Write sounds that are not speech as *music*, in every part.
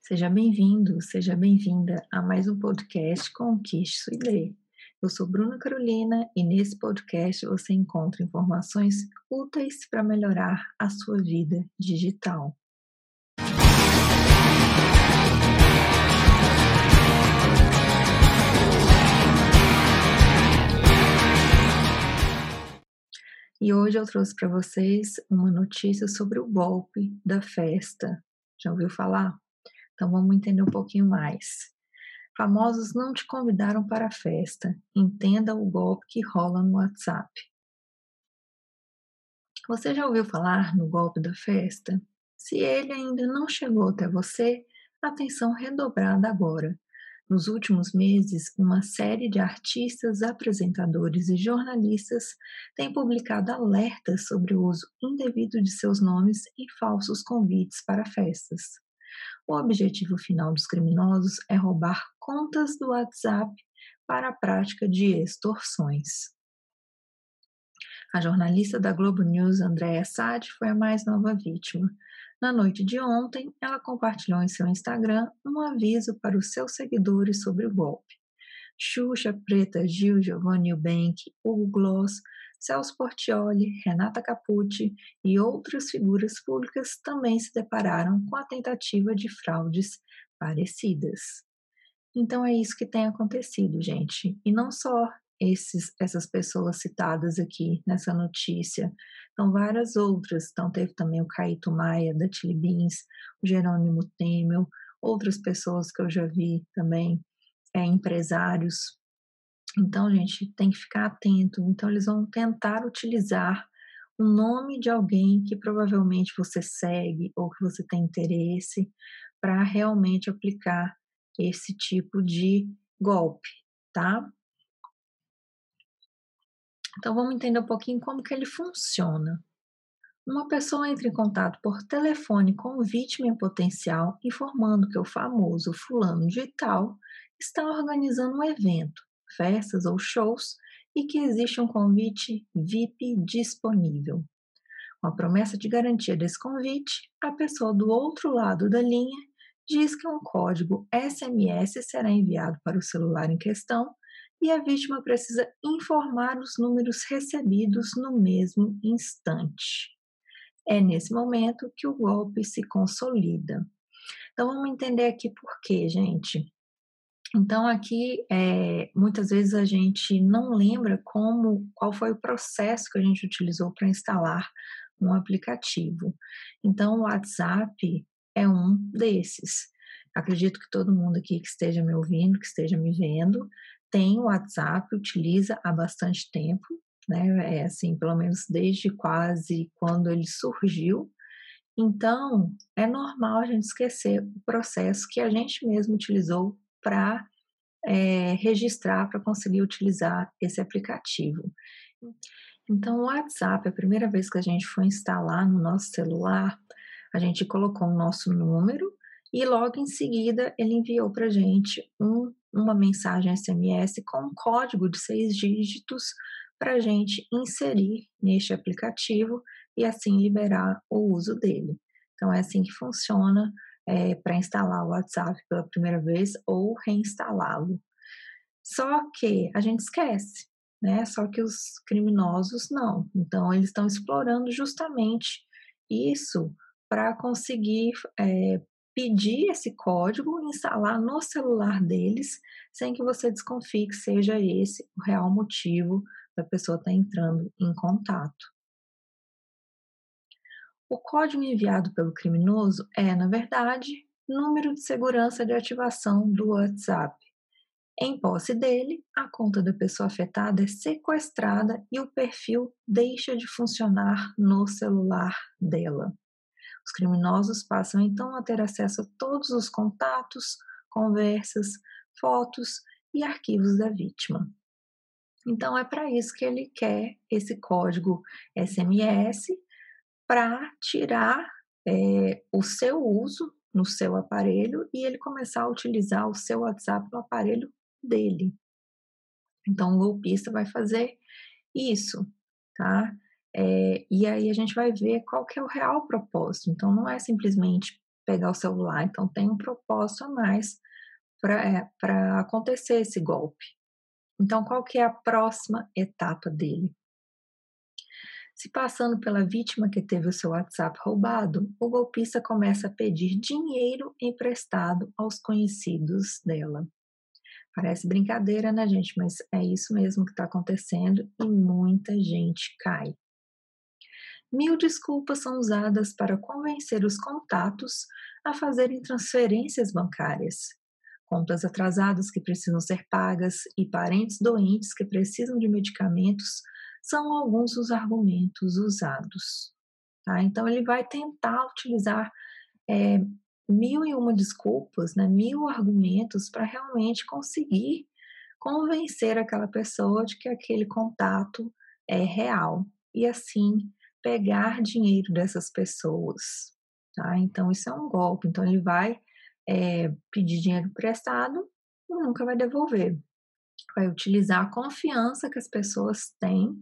Seja bem-vindo, seja bem-vinda a mais um podcast Conquiste Sua Ideia. Eu sou Bruna Carolina e nesse podcast você encontra informações úteis para melhorar a sua vida digital. E hoje eu trouxe para vocês uma notícia sobre o golpe da festa. Já ouviu falar? Então vamos entender um pouquinho mais. Famosos não te convidaram para a festa. Entenda o golpe que rola no WhatsApp. Você já ouviu falar no golpe da festa? Se ele ainda não chegou até você, atenção redobrada agora. Nos últimos meses, uma série de artistas, apresentadores e jornalistas tem publicado alertas sobre o uso indevido de seus nomes e falsos convites para festas. O objetivo final dos criminosos é roubar contas do WhatsApp para a prática de extorsões. A jornalista da Globo News, Andréa Sade, foi a mais nova vítima. Na noite de ontem, ela compartilhou em seu Instagram um aviso para os seus seguidores sobre o golpe. Xuxa, Preta, Gil, Giovanni Eubank, Hugo Gloss Celso Portioli, Renata Capucci e outras figuras públicas também se depararam com a tentativa de fraudes parecidas. Então é isso que tem acontecido, gente. E não só esses, essas pessoas citadas aqui nessa notícia, são várias outras. Então teve também o Caíto Maia, da Chili Beans, o Jerônimo Temel, outras pessoas que eu já vi também, é, empresários então, gente, tem que ficar atento. Então, eles vão tentar utilizar o nome de alguém que provavelmente você segue ou que você tem interesse para realmente aplicar esse tipo de golpe, tá? Então vamos entender um pouquinho como que ele funciona. Uma pessoa entra em contato por telefone com vítima em potencial, informando que o famoso fulano de tal está organizando um evento festas ou shows e que existe um convite VIP disponível. Com a promessa de garantia desse convite, a pessoa do outro lado da linha diz que um código SMS será enviado para o celular em questão e a vítima precisa informar os números recebidos no mesmo instante. É nesse momento que o golpe se consolida. Então vamos entender aqui por quê, gente. Então aqui é, muitas vezes a gente não lembra como qual foi o processo que a gente utilizou para instalar um aplicativo. Então o WhatsApp é um desses. Acredito que todo mundo aqui que esteja me ouvindo, que esteja me vendo, tem o WhatsApp, utiliza há bastante tempo, né? É assim, pelo menos desde quase quando ele surgiu. Então, é normal a gente esquecer o processo que a gente mesmo utilizou para é, registrar, para conseguir utilizar esse aplicativo. Então, o WhatsApp, a primeira vez que a gente foi instalar no nosso celular, a gente colocou o nosso número e logo em seguida ele enviou para a gente um, uma mensagem SMS com um código de seis dígitos para a gente inserir neste aplicativo e assim liberar o uso dele. Então, é assim que funciona é, para instalar o WhatsApp pela primeira vez ou reinstalá-lo. Só que a gente esquece, né? Só que os criminosos não. Então, eles estão explorando justamente isso para conseguir é, pedir esse código, instalar no celular deles, sem que você desconfie que seja esse o real motivo da pessoa estar tá entrando em contato. O código enviado pelo criminoso é, na verdade, número de segurança de ativação do WhatsApp. Em posse dele, a conta da pessoa afetada é sequestrada e o perfil deixa de funcionar no celular dela. Os criminosos passam então a ter acesso a todos os contatos, conversas, fotos e arquivos da vítima. Então é para isso que ele quer esse código SMS para tirar é, o seu uso no seu aparelho e ele começar a utilizar o seu WhatsApp no aparelho dele. Então, o golpista vai fazer isso, tá? É, e aí a gente vai ver qual que é o real propósito. Então, não é simplesmente pegar o celular. Então, tem um propósito a mais para é, acontecer esse golpe. Então, qual que é a próxima etapa dele? Se passando pela vítima que teve o seu WhatsApp roubado, o golpista começa a pedir dinheiro emprestado aos conhecidos dela. Parece brincadeira, né, gente? Mas é isso mesmo que está acontecendo e muita gente cai. Mil desculpas são usadas para convencer os contatos a fazerem transferências bancárias. Contas atrasadas que precisam ser pagas e parentes doentes que precisam de medicamentos são alguns dos argumentos usados. Tá? Então, ele vai tentar utilizar é, mil e uma desculpas, né, mil argumentos para realmente conseguir convencer aquela pessoa de que aquele contato é real e assim pegar dinheiro dessas pessoas. Tá? Então, isso é um golpe. Então, ele vai é, pedir dinheiro emprestado e nunca vai devolver. Vai utilizar a confiança que as pessoas têm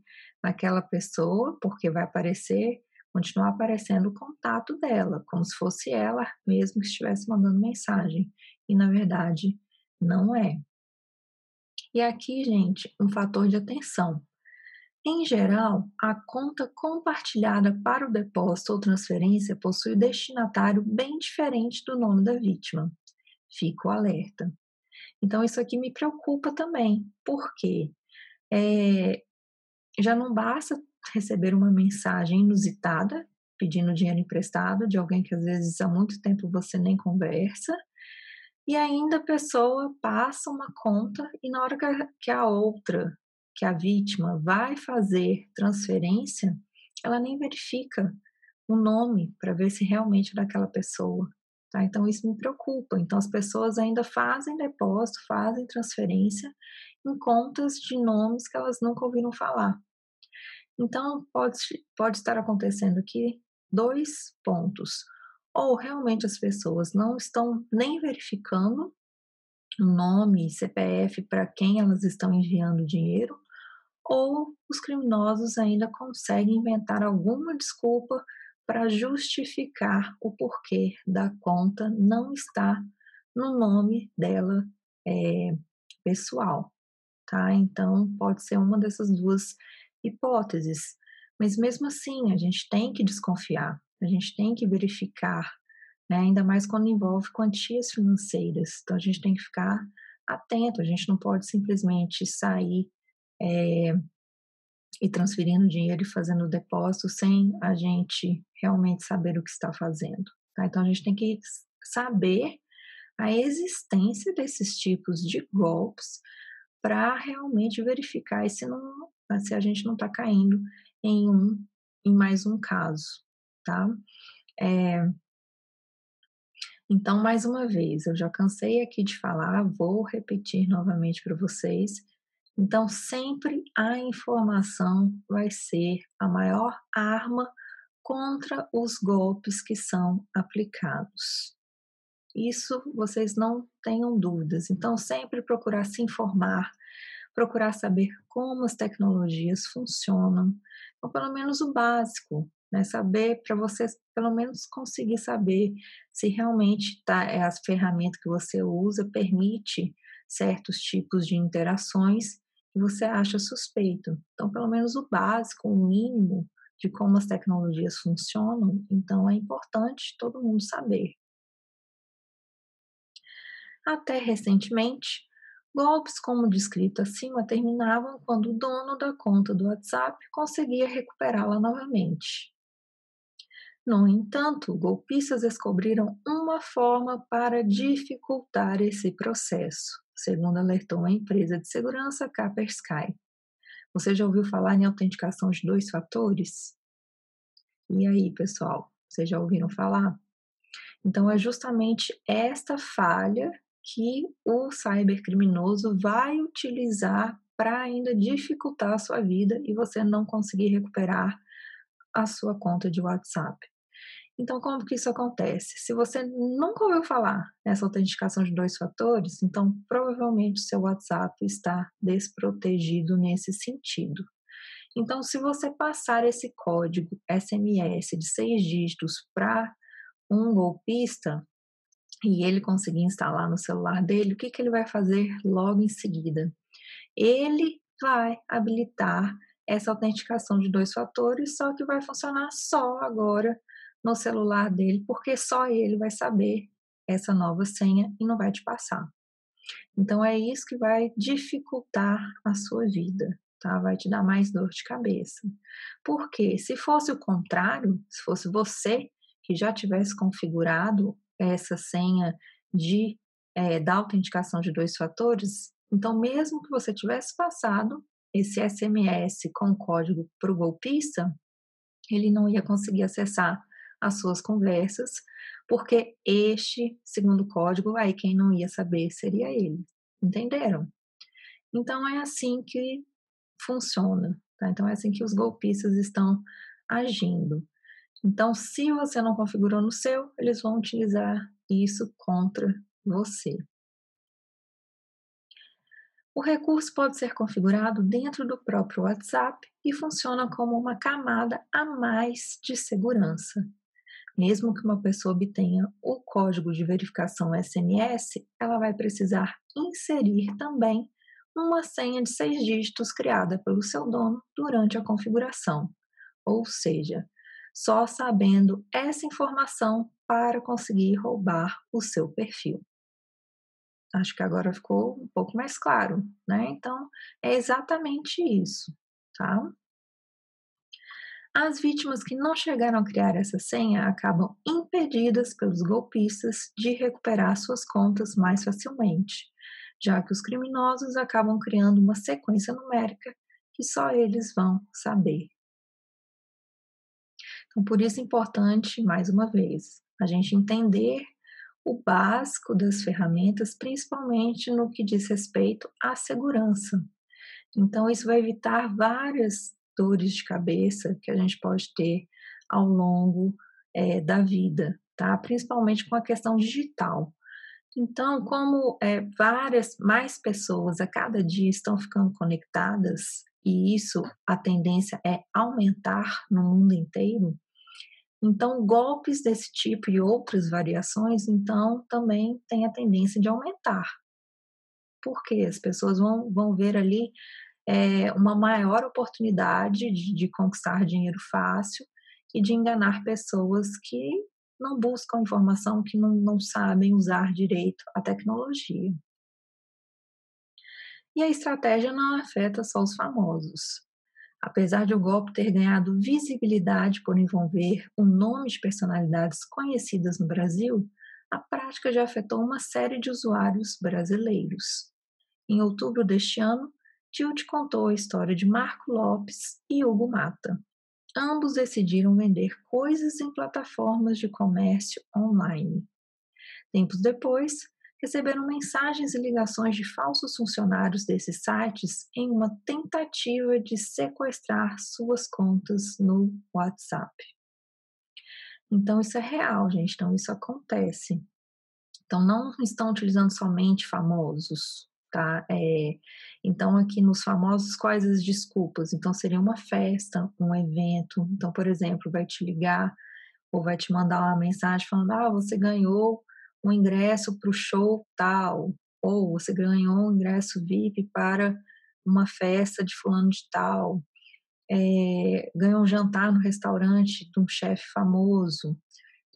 naquela pessoa, porque vai aparecer continuar aparecendo o contato dela, como se fosse ela mesmo que estivesse mandando mensagem. E na verdade, não é. E aqui, gente, um fator de atenção. Em geral, a conta compartilhada para o depósito ou transferência possui destinatário bem diferente do nome da vítima. Fico alerta. Então, isso aqui me preocupa também, porque é, já não basta receber uma mensagem inusitada pedindo dinheiro emprestado de alguém que às vezes há muito tempo você nem conversa, e ainda a pessoa passa uma conta e na hora que a outra, que a vítima vai fazer transferência, ela nem verifica o nome para ver se realmente é daquela pessoa. Tá? Então isso me preocupa. Então as pessoas ainda fazem depósito, fazem transferência em contas de nomes que elas nunca ouviram falar. Então, pode, pode estar acontecendo aqui dois pontos. Ou realmente as pessoas não estão nem verificando nome, CPF para quem elas estão enviando dinheiro, ou os criminosos ainda conseguem inventar alguma desculpa para justificar o porquê da conta não estar no nome dela é, pessoal, tá? Então pode ser uma dessas duas hipóteses. Mas mesmo assim, a gente tem que desconfiar, a gente tem que verificar, né? ainda mais quando envolve quantias financeiras. Então a gente tem que ficar atento, a gente não pode simplesmente sair é, e transferindo dinheiro e fazendo depósito sem a gente realmente saber o que está fazendo. Tá? Então a gente tem que saber a existência desses tipos de golpes para realmente verificar se não se a gente não está caindo em um em mais um caso, tá? É, então, mais uma vez, eu já cansei aqui de falar, vou repetir novamente para vocês. Então, sempre a informação vai ser a maior arma contra os golpes que são aplicados. Isso vocês não tenham dúvidas. Então, sempre procurar se informar, procurar saber como as tecnologias funcionam, ou pelo menos o básico, né? Saber para você pelo menos conseguir saber se realmente tá, é as ferramentas que você usa permite certos tipos de interações que você acha suspeito. Então, pelo menos o básico, o mínimo de como as tecnologias funcionam, então é importante todo mundo saber. Até recentemente, Golpes como descrito acima terminavam quando o dono da conta do WhatsApp conseguia recuperá-la novamente. No entanto, golpistas descobriram uma forma para dificultar esse processo, segundo alertou a empresa de segurança Kaspersky. Você já ouviu falar em autenticação de dois fatores? E aí, pessoal, vocês já ouviram falar? Então, é justamente esta falha que o cybercriminoso vai utilizar para ainda dificultar a sua vida e você não conseguir recuperar a sua conta de WhatsApp. Então, como que isso acontece? Se você nunca ouviu falar nessa autenticação de dois fatores, então provavelmente o seu WhatsApp está desprotegido nesse sentido. Então, se você passar esse código SMS de seis dígitos para um golpista e ele conseguir instalar no celular dele, o que, que ele vai fazer logo em seguida? Ele vai habilitar essa autenticação de dois fatores, só que vai funcionar só agora no celular dele, porque só ele vai saber essa nova senha e não vai te passar. Então é isso que vai dificultar a sua vida, tá? Vai te dar mais dor de cabeça. Porque se fosse o contrário, se fosse você que já tivesse configurado essa senha de é, da autenticação de dois fatores, então mesmo que você tivesse passado esse SMS com código para o golpista, ele não ia conseguir acessar as suas conversas, porque este, segundo código, aí quem não ia saber seria ele. Entenderam? Então é assim que funciona, tá? Então é assim que os golpistas estão agindo. Então, se você não configurou no seu, eles vão utilizar isso contra você. O recurso pode ser configurado dentro do próprio WhatsApp e funciona como uma camada a mais de segurança. Mesmo que uma pessoa obtenha o código de verificação SMS, ela vai precisar inserir também uma senha de seis dígitos criada pelo seu dono durante a configuração. Ou seja, só sabendo essa informação para conseguir roubar o seu perfil. Acho que agora ficou um pouco mais claro, né? Então, é exatamente isso, tá? As vítimas que não chegaram a criar essa senha acabam impedidas pelos golpistas de recuperar suas contas mais facilmente, já que os criminosos acabam criando uma sequência numérica que só eles vão saber. Então, por isso é importante, mais uma vez, a gente entender o básico das ferramentas, principalmente no que diz respeito à segurança. Então, isso vai evitar várias dores de cabeça que a gente pode ter ao longo é, da vida, tá? Principalmente com a questão digital. Então, como é, várias mais pessoas a cada dia estão ficando conectadas e isso a tendência é aumentar no mundo inteiro, então golpes desse tipo e outras variações, então também tem a tendência de aumentar. Porque as pessoas vão, vão ver ali é, uma maior oportunidade de, de conquistar dinheiro fácil e de enganar pessoas que não buscam informação, que não, não sabem usar direito a tecnologia. E a estratégia não afeta só os famosos. Apesar de o golpe ter ganhado visibilidade por envolver o nome de personalidades conhecidas no Brasil, a prática já afetou uma série de usuários brasileiros. Em outubro deste ano, Tilt contou a história de Marco Lopes e Hugo Mata. Ambos decidiram vender coisas em plataformas de comércio online. Tempos depois, receberam mensagens e ligações de falsos funcionários desses sites em uma tentativa de sequestrar suas contas no WhatsApp. Então, isso é real, gente. Então, isso acontece. Então, não estão utilizando somente famosos, tá? É, então, aqui nos famosos, quais as desculpas? Então, seria uma festa, um evento. Então, por exemplo, vai te ligar ou vai te mandar uma mensagem falando: ah, você ganhou um ingresso para o show tal, ou você ganhou um ingresso VIP para uma festa de fulano de tal, é, ganhou um jantar no restaurante de um chefe famoso.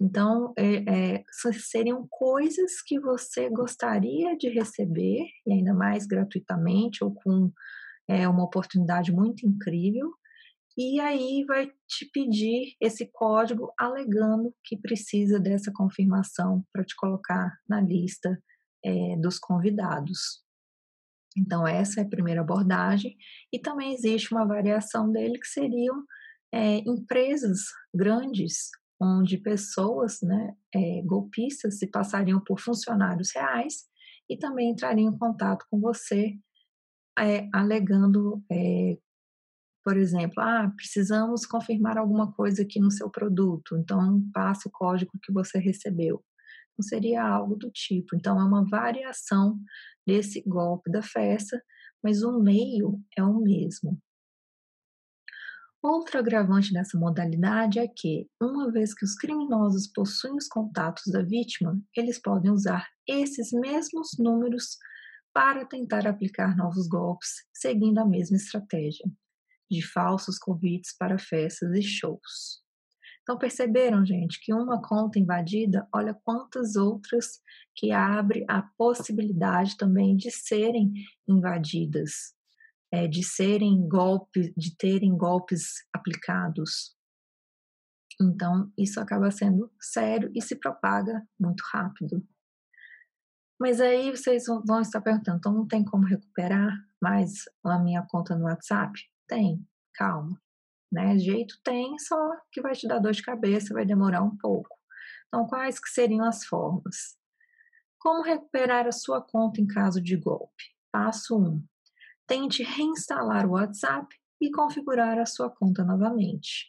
Então, é, é, seriam coisas que você gostaria de receber, e ainda mais gratuitamente ou com é, uma oportunidade muito incrível, e aí vai te pedir esse código alegando que precisa dessa confirmação para te colocar na lista é, dos convidados. Então, essa é a primeira abordagem, e também existe uma variação dele que seriam é, empresas grandes onde pessoas, né, é, golpistas, se passariam por funcionários reais e também entrariam em contato com você, é, alegando, é, por exemplo, ah, precisamos confirmar alguma coisa aqui no seu produto, então passa o código que você recebeu. Não seria algo do tipo. Então, é uma variação desse golpe da festa, mas o meio é o mesmo. Outro agravante dessa modalidade é que, uma vez que os criminosos possuem os contatos da vítima, eles podem usar esses mesmos números para tentar aplicar novos golpes, seguindo a mesma estratégia de falsos convites para festas e shows. Então perceberam, gente, que uma conta invadida, olha quantas outras que abre a possibilidade também de serem invadidas é, de serem golpes, de terem golpes aplicados. Então, isso acaba sendo sério e se propaga muito rápido. Mas aí vocês vão estar perguntando, então não tem como recuperar mais a minha conta no WhatsApp? Tem, calma. Né? Jeito tem, só que vai te dar dor de cabeça, vai demorar um pouco. Então, quais que seriam as formas? Como recuperar a sua conta em caso de golpe? Passo 1. Um, tente reinstalar o WhatsApp e configurar a sua conta novamente.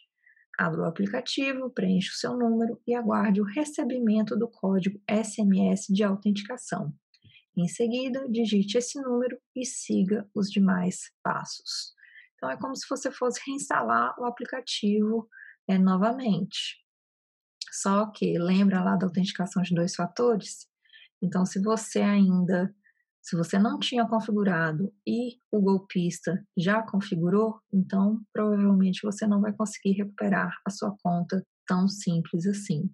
Abra o aplicativo, preencha o seu número e aguarde o recebimento do código SMS de autenticação. Em seguida, digite esse número e siga os demais passos. Então, é como se você fosse reinstalar o aplicativo é, novamente. Só que lembra lá da autenticação de dois fatores? Então, se você ainda se você não tinha configurado e o golpista já configurou, então provavelmente você não vai conseguir recuperar a sua conta tão simples assim.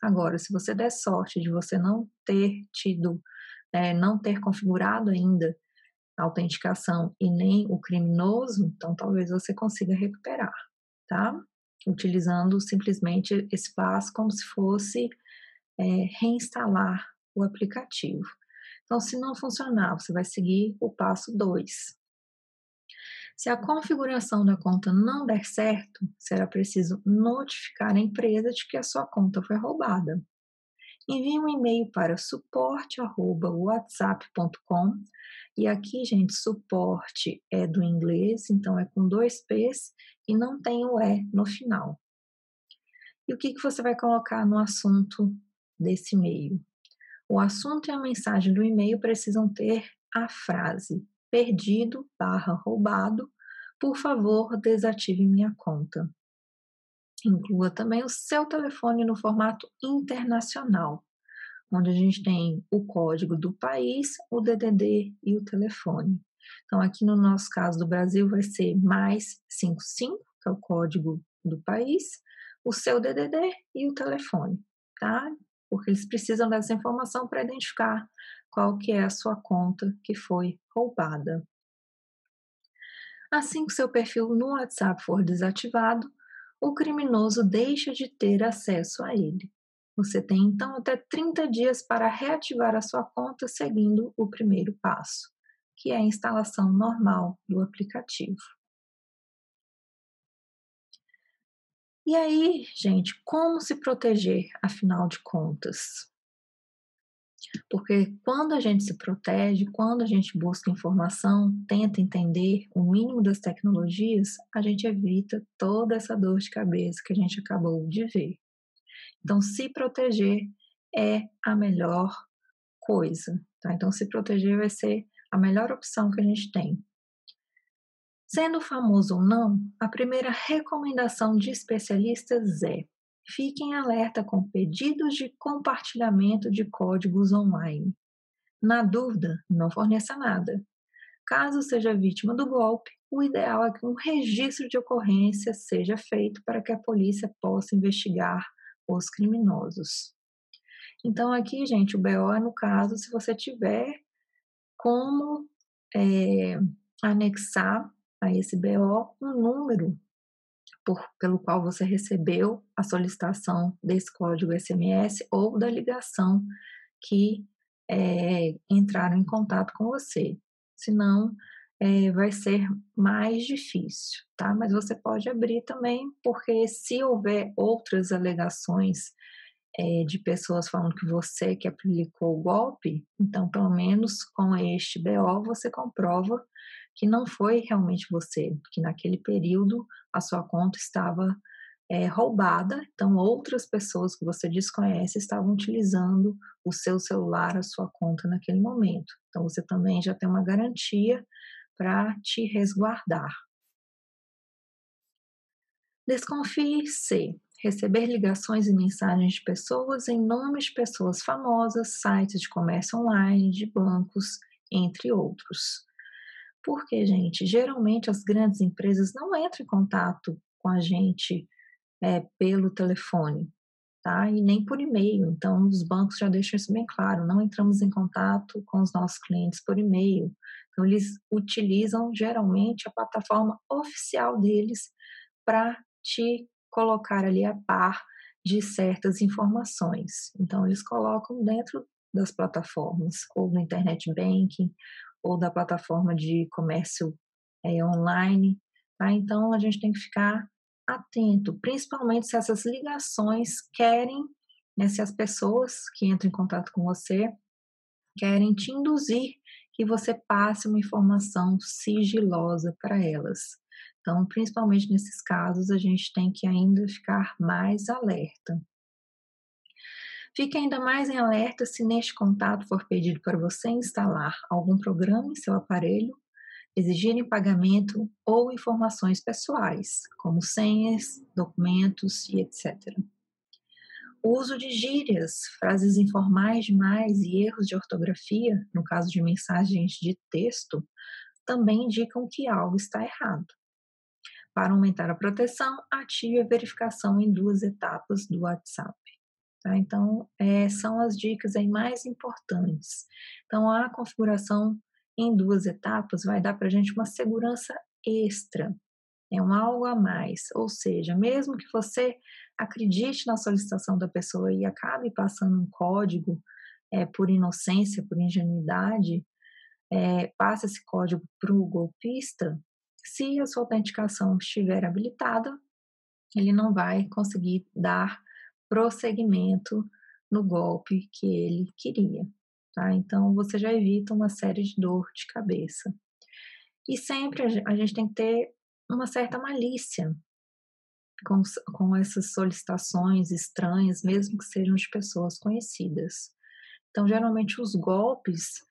Agora, se você der sorte de você não ter tido, é, não ter configurado ainda a autenticação e nem o criminoso, então talvez você consiga recuperar, tá? Utilizando simplesmente esse passo como se fosse é, reinstalar o aplicativo. Então, se não funcionar, você vai seguir o passo 2. Se a configuração da conta não der certo, será preciso notificar a empresa de que a sua conta foi roubada. Envie um e-mail para suporte@whatsapp.com e aqui, gente, suporte é do inglês, então é com dois P's e não tem o E no final. E o que, que você vai colocar no assunto desse e-mail? O assunto e a mensagem do e-mail precisam ter a frase perdido barra roubado, por favor, desative minha conta. Inclua também o seu telefone no formato internacional, onde a gente tem o código do país, o DDD e o telefone. Então, aqui no nosso caso do Brasil vai ser mais 55, que é o código do país, o seu DDD e o telefone, tá? Porque eles precisam dessa informação para identificar qual que é a sua conta que foi roubada. Assim que seu perfil no WhatsApp for desativado, o criminoso deixa de ter acesso a ele. Você tem então até 30 dias para reativar a sua conta seguindo o primeiro passo, que é a instalação normal do aplicativo. E aí, gente, como se proteger, afinal de contas? Porque quando a gente se protege, quando a gente busca informação, tenta entender o mínimo das tecnologias, a gente evita toda essa dor de cabeça que a gente acabou de ver. Então, se proteger é a melhor coisa, tá? Então, se proteger vai ser a melhor opção que a gente tem. Sendo famoso ou não, a primeira recomendação de especialistas é: fiquem alerta com pedidos de compartilhamento de códigos online. Na dúvida, não forneça nada. Caso seja vítima do golpe, o ideal é que um registro de ocorrência seja feito para que a polícia possa investigar os criminosos. Então, aqui, gente, o BO é no caso se você tiver como é, anexar a esse BO um número por, pelo qual você recebeu a solicitação desse código SMS ou da ligação que é, entraram em contato com você. Senão, é, vai ser mais difícil, tá? Mas você pode abrir também, porque se houver outras alegações é, de pessoas falando que você que aplicou o golpe, então, pelo menos com este BO, você comprova que não foi realmente você, que naquele período a sua conta estava é, roubada, então outras pessoas que você desconhece estavam utilizando o seu celular, a sua conta naquele momento. Então você também já tem uma garantia para te resguardar. Desconfie se receber ligações e mensagens de pessoas em nome de pessoas famosas, sites de comércio online, de bancos, entre outros. Porque, gente, geralmente as grandes empresas não entram em contato com a gente é, pelo telefone, tá? E nem por e-mail. Então, os bancos já deixam isso bem claro: não entramos em contato com os nossos clientes por e-mail. Então, eles utilizam geralmente a plataforma oficial deles para te colocar ali a par de certas informações. Então, eles colocam dentro das plataformas, ou do internet banking, ou da plataforma de comércio é, online. Tá? Então, a gente tem que ficar atento, principalmente se essas ligações querem, né, se as pessoas que entram em contato com você querem te induzir que você passe uma informação sigilosa para elas. Então, principalmente nesses casos, a gente tem que ainda ficar mais alerta. Fique ainda mais em alerta se neste contato for pedido para você instalar algum programa em seu aparelho, exigirem pagamento ou informações pessoais, como senhas, documentos e etc. O uso de gírias, frases informais demais e erros de ortografia, no caso de mensagens de texto, também indicam que algo está errado. Para aumentar a proteção, ative a verificação em duas etapas do WhatsApp. Tá? Então, é, são as dicas aí mais importantes. Então, a configuração em duas etapas vai dar para a gente uma segurança extra, é um algo a mais. Ou seja, mesmo que você acredite na solicitação da pessoa e acabe passando um código é, por inocência, por ingenuidade, é, passa esse código para o golpista, se a sua autenticação estiver habilitada, ele não vai conseguir dar prosseguimento no golpe que ele queria. Tá? Então, você já evita uma série de dor de cabeça. E sempre a gente tem que ter uma certa malícia com, com essas solicitações estranhas, mesmo que sejam de pessoas conhecidas. Então, geralmente, os golpes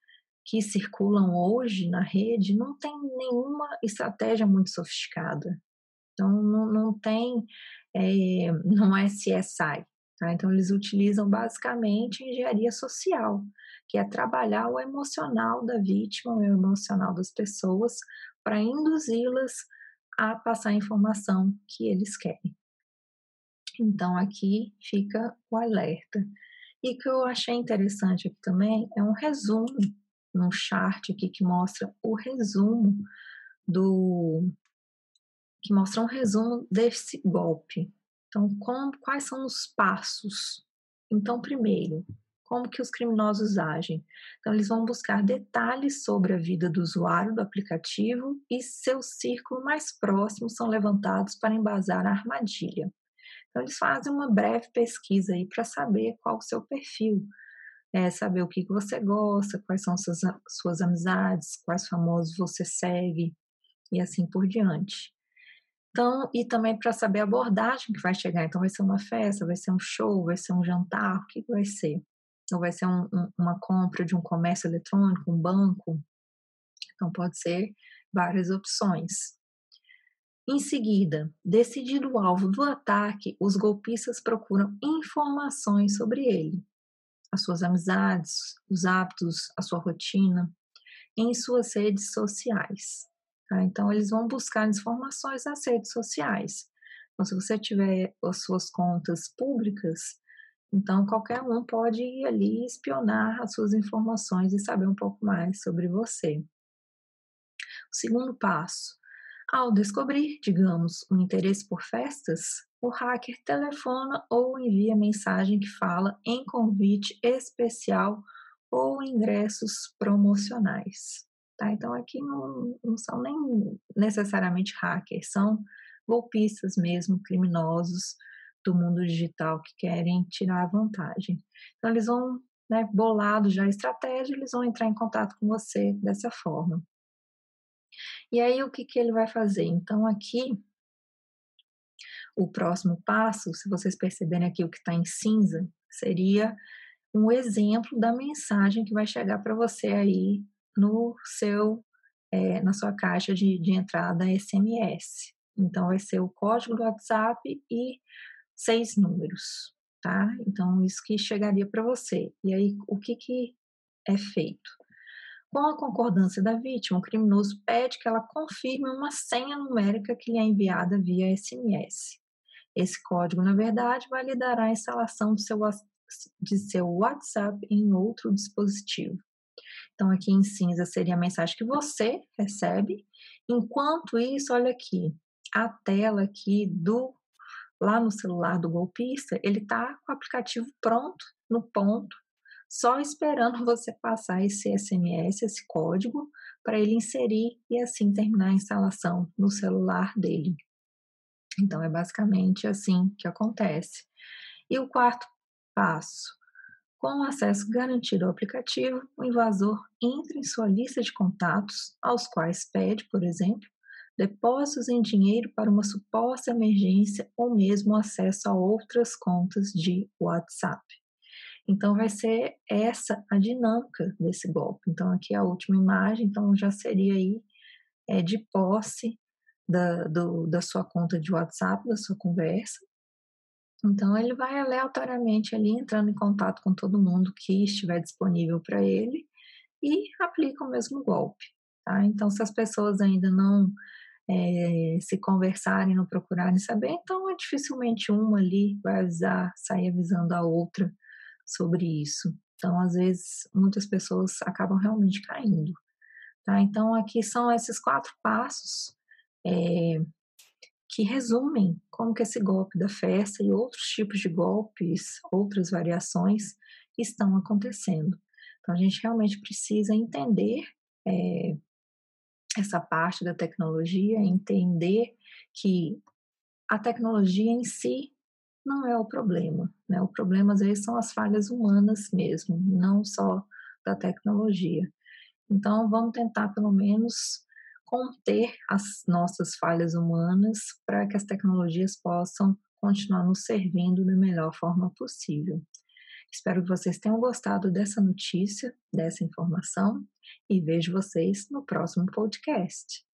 que circulam hoje na rede não tem nenhuma estratégia muito sofisticada. Então, não, não tem, é, não é CSI. Tá? Então, eles utilizam basicamente engenharia social, que é trabalhar o emocional da vítima, o emocional das pessoas, para induzi-las a passar a informação que eles querem. Então, aqui fica o alerta. E que eu achei interessante aqui também é um resumo num chart aqui que mostra o resumo do que mostra um resumo desse golpe. Então, como, quais são os passos? Então, primeiro, como que os criminosos agem? Então, eles vão buscar detalhes sobre a vida do usuário do aplicativo e seu círculo mais próximo são levantados para embasar a armadilha. Então, eles fazem uma breve pesquisa aí para saber qual o seu perfil, é, saber o que, que você gosta, quais são suas, suas amizades, quais famosos você segue e assim por diante. Então, e também para saber a abordagem que vai chegar. Então, vai ser uma festa, vai ser um show, vai ser um jantar, o que, vai ser? Ou vai ser um, um, uma compra de um comércio eletrônico, um banco? Então, pode ser várias opções. Em seguida, decidido o alvo do ataque, os golpistas procuram informações sobre ele as suas amizades, os hábitos, a sua rotina em suas redes sociais. Tá? Então, eles vão buscar informações nas redes sociais. Então, se você tiver as suas contas públicas, então qualquer um pode ir ali espionar as suas informações e saber um pouco mais sobre você. O segundo passo, ao descobrir, digamos, um interesse por festas, o hacker telefona ou envia mensagem que fala em convite especial ou ingressos promocionais. Tá? Então, aqui não, não são nem necessariamente hackers, são golpistas mesmo, criminosos do mundo digital que querem tirar vantagem. Então, eles vão, né, bolado já a estratégia, eles vão entrar em contato com você dessa forma. E aí, o que, que ele vai fazer? Então, aqui o próximo passo, se vocês perceberem aqui o que está em cinza, seria um exemplo da mensagem que vai chegar para você aí no seu, é, na sua caixa de, de entrada SMS. Então, vai ser o código do WhatsApp e seis números, tá? Então, isso que chegaria para você. E aí, o que, que é feito? Com a concordância da vítima, o criminoso pede que ela confirme uma senha numérica que lhe é enviada via SMS. Esse código, na verdade, validará a instalação do seu, de seu WhatsApp em outro dispositivo. Então, aqui em cinza seria a mensagem que você recebe. Enquanto isso, olha aqui, a tela aqui do lá no celular do golpista, ele está com o aplicativo pronto, no ponto, só esperando *laughs* você passar esse SMS, esse código, para ele inserir e assim terminar a instalação no celular dele. Então, é basicamente assim que acontece. E o quarto passo. Com o acesso garantido ao aplicativo, o invasor entra em sua lista de contatos, aos quais pede, por exemplo, depósitos em dinheiro para uma suposta emergência ou mesmo acesso a outras contas de WhatsApp. Então, vai ser essa a dinâmica desse golpe. Então, aqui a última imagem, então já seria aí é, de posse da, do, da sua conta de WhatsApp, da sua conversa. Então, ele vai aleatoriamente ali entrando em contato com todo mundo que estiver disponível para ele e aplica o mesmo golpe. Tá? Então, se as pessoas ainda não é, se conversarem, não procurarem saber, então é dificilmente uma ali vai avisar, sair avisando a outra sobre isso. Então, às vezes, muitas pessoas acabam realmente caindo. Tá? Então, aqui são esses quatro passos é, que resumem como que esse golpe da festa e outros tipos de golpes, outras variações estão acontecendo. Então, a gente realmente precisa entender é, essa parte da tecnologia, entender que a tecnologia em si não é o problema. Né? O problema, às vezes, são as falhas humanas mesmo, não só da tecnologia. Então, vamos tentar, pelo menos, conter as nossas falhas humanas para que as tecnologias possam continuar nos servindo da melhor forma possível. Espero que vocês tenham gostado dessa notícia, dessa informação e vejo vocês no próximo podcast.